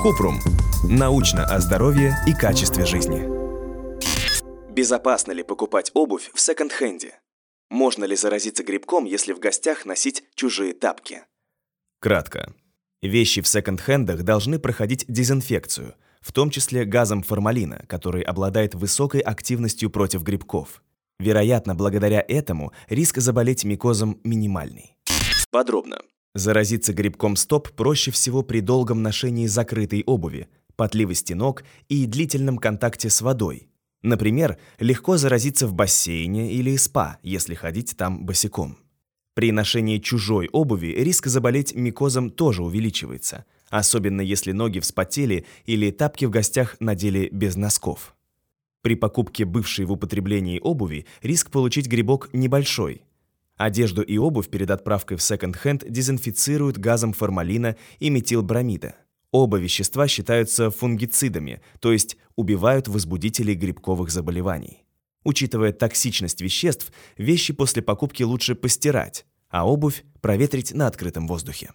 Купрум. Научно о здоровье и качестве жизни. Безопасно ли покупать обувь в секонд-хенде? Можно ли заразиться грибком, если в гостях носить чужие тапки? Кратко. Вещи в секонд-хендах должны проходить дезинфекцию, в том числе газом формалина, который обладает высокой активностью против грибков. Вероятно, благодаря этому риск заболеть микозом минимальный. Подробно. Заразиться грибком стоп проще всего при долгом ношении закрытой обуви, потливости ног и длительном контакте с водой. Например, легко заразиться в бассейне или спа, если ходить там босиком. При ношении чужой обуви риск заболеть микозом тоже увеличивается, особенно если ноги вспотели или тапки в гостях надели без носков. При покупке бывшей в употреблении обуви риск получить грибок небольшой, Одежду и обувь перед отправкой в секонд-хенд дезинфицируют газом формалина и метилбромида. Оба вещества считаются фунгицидами, то есть убивают возбудителей грибковых заболеваний. Учитывая токсичность веществ, вещи после покупки лучше постирать, а обувь проветрить на открытом воздухе.